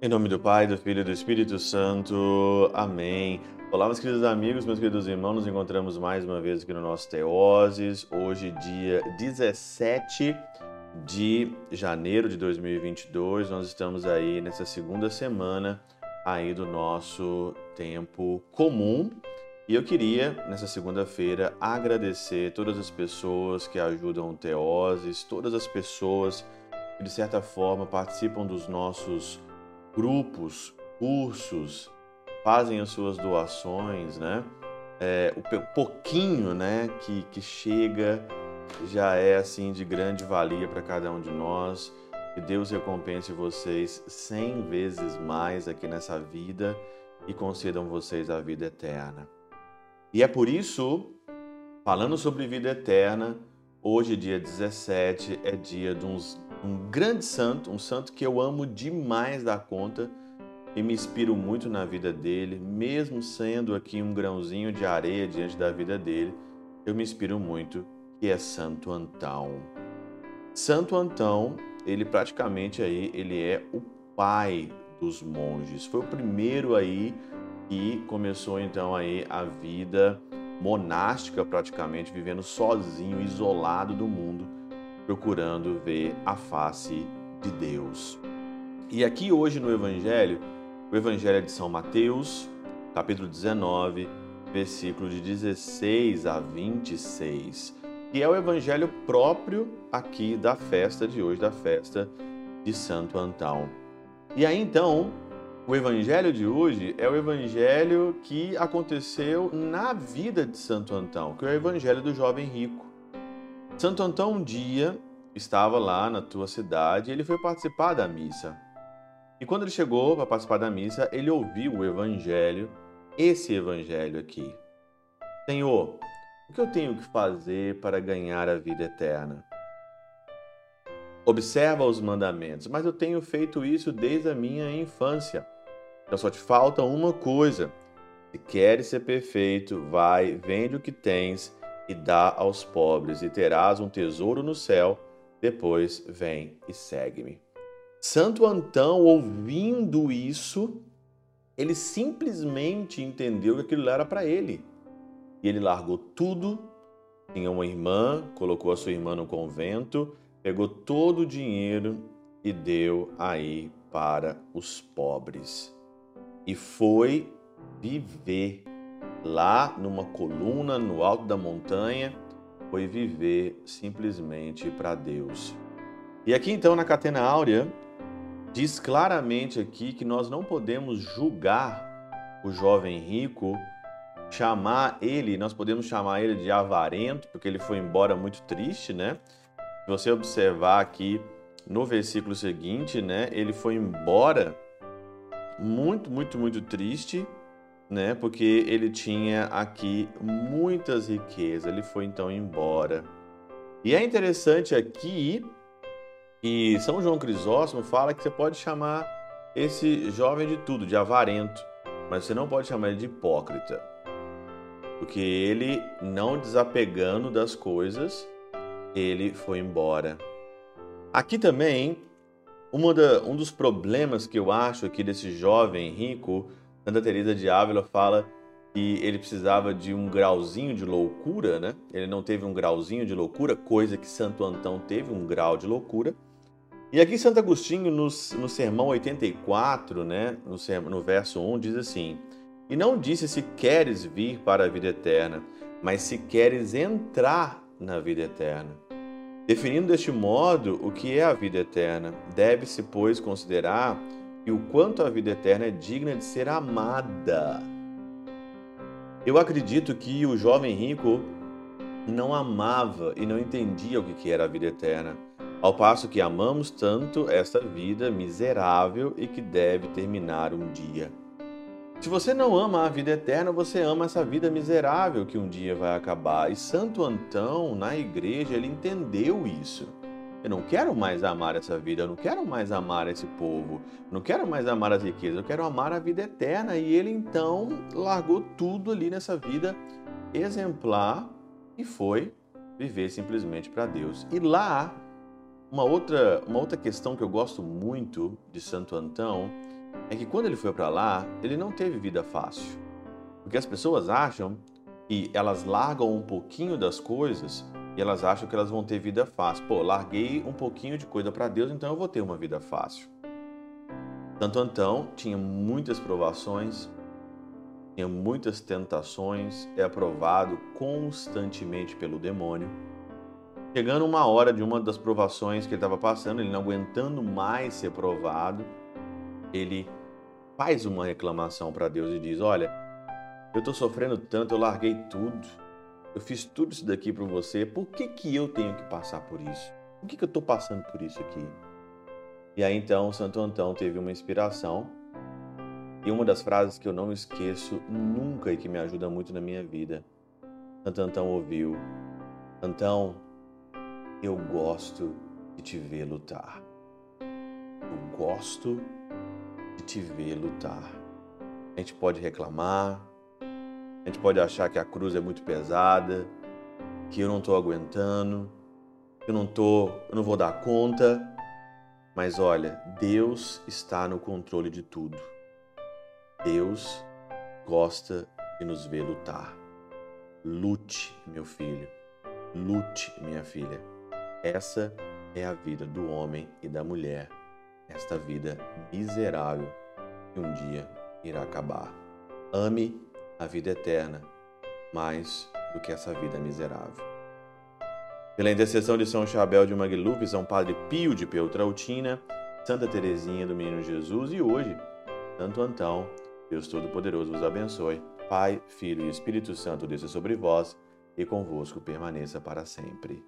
Em nome do Pai, do Filho e do Espírito Santo. Amém. Olá, meus queridos amigos, meus queridos irmãos, nos encontramos mais uma vez aqui no nosso Teoses, hoje dia 17 de janeiro de 2022. Nós estamos aí nessa segunda semana aí do nosso tempo comum. E eu queria, nessa segunda-feira, agradecer todas as pessoas que ajudam o Teoses, todas as pessoas que, de certa forma, participam dos nossos grupos, cursos, fazem as suas doações, né? É, o pouquinho, né, que, que chega já é assim de grande valia para cada um de nós. Que Deus recompense vocês cem vezes mais aqui nessa vida e concedam vocês a vida eterna. E é por isso, falando sobre vida eterna, hoje, dia 17, é dia de uns, um grande santo, um santo que eu amo demais da conta e me inspiro muito na vida dele, mesmo sendo aqui um grãozinho de areia diante da vida dele, eu me inspiro muito, que é Santo Antão. Santo Antão, ele praticamente aí, ele é o pai dos monges. Foi o primeiro aí e começou então aí a vida monástica praticamente, vivendo sozinho, isolado do mundo, procurando ver a face de Deus. E aqui hoje no Evangelho, o Evangelho é de São Mateus, capítulo 19, versículo de 16 a 26, que é o Evangelho próprio aqui da festa de hoje, da festa de Santo Antão. E aí então, o evangelho de hoje é o evangelho que aconteceu na vida de Santo Antão, que é o evangelho do jovem rico. Santo Antão um dia estava lá na tua cidade e ele foi participar da missa. E quando ele chegou para participar da missa, ele ouviu o evangelho, esse evangelho aqui. Senhor, o que eu tenho que fazer para ganhar a vida eterna? Observa os mandamentos, mas eu tenho feito isso desde a minha infância. Então só te falta uma coisa. Se queres ser perfeito, vai, vende o que tens e dá aos pobres, e terás um tesouro no céu. Depois vem e segue-me. Santo Antão, ouvindo isso, ele simplesmente entendeu que aquilo era para ele. E ele largou tudo. Tinha uma irmã, colocou a sua irmã no convento, pegou todo o dinheiro e deu aí para os pobres e foi viver lá numa coluna no alto da montanha, foi viver simplesmente para Deus. E aqui então na Catena Áurea diz claramente aqui que nós não podemos julgar o jovem rico, chamar ele, nós podemos chamar ele de avarento, porque ele foi embora muito triste, né? Se você observar aqui no versículo seguinte, né, ele foi embora muito, muito, muito triste, né? Porque ele tinha aqui muitas riquezas. Ele foi então embora. E é interessante aqui que São João Crisóstomo fala que você pode chamar esse jovem de tudo, de avarento, mas você não pode chamar ele de hipócrita. Porque ele, não desapegando das coisas, ele foi embora. Aqui também da, um dos problemas que eu acho aqui desse jovem rico, Santa Teresa de Ávila fala que ele precisava de um grauzinho de loucura, né? Ele não teve um grauzinho de loucura, coisa que Santo Antão teve um grau de loucura. E aqui Santo Agostinho, no, no sermão 84, né, no, no verso 1, diz assim: E não disse se queres vir para a vida eterna, mas se queres entrar na vida eterna. Definindo deste modo o que é a vida eterna, deve-se, pois, considerar o quanto a vida eterna é digna de ser amada. Eu acredito que o jovem rico não amava e não entendia o que era a vida eterna, ao passo que amamos tanto esta vida miserável e que deve terminar um dia. Se você não ama a vida eterna, você ama essa vida miserável que um dia vai acabar. E Santo Antão, na igreja, ele entendeu isso. Eu não quero mais amar essa vida, eu não quero mais amar esse povo, eu não quero mais amar as riquezas, eu quero amar a vida eterna. E ele então largou tudo ali nessa vida exemplar e foi viver simplesmente para Deus. E lá, uma outra, uma outra questão que eu gosto muito de Santo Antão é que quando ele foi para lá, ele não teve vida fácil. Porque as pessoas acham que elas largam um pouquinho das coisas e elas acham que elas vão ter vida fácil. Pô, larguei um pouquinho de coisa para Deus, então eu vou ter uma vida fácil. Santo Antão tinha muitas provações, tinha muitas tentações, é aprovado constantemente pelo demônio. Chegando uma hora de uma das provações que ele estava passando, ele não aguentando mais ser provado, ele faz uma reclamação para Deus e diz: Olha, eu estou sofrendo tanto, eu larguei tudo, eu fiz tudo isso daqui para você, por que, que eu tenho que passar por isso? Por que, que eu estou passando por isso aqui? E aí então Santo Antão teve uma inspiração e uma das frases que eu não esqueço nunca e que me ajuda muito na minha vida. Santo Antão ouviu: Antão, eu gosto de te ver lutar. Eu gosto te ver lutar. A gente pode reclamar, a gente pode achar que a cruz é muito pesada, que eu não estou aguentando, eu não tô, eu não vou dar conta. Mas olha, Deus está no controle de tudo. Deus gosta de nos ver lutar. Lute, meu filho. Lute, minha filha. Essa é a vida do homem e da mulher. Esta vida miserável que um dia irá acabar. Ame a vida eterna mais do que essa vida miserável. Pela intercessão de São Chabel de Magluf, São Padre Pio de Peltrautina, Santa Teresinha do Menino Jesus e hoje, Santo Antão, Deus Todo-Poderoso vos abençoe. Pai, Filho e Espírito Santo desça sobre vós e convosco permaneça para sempre.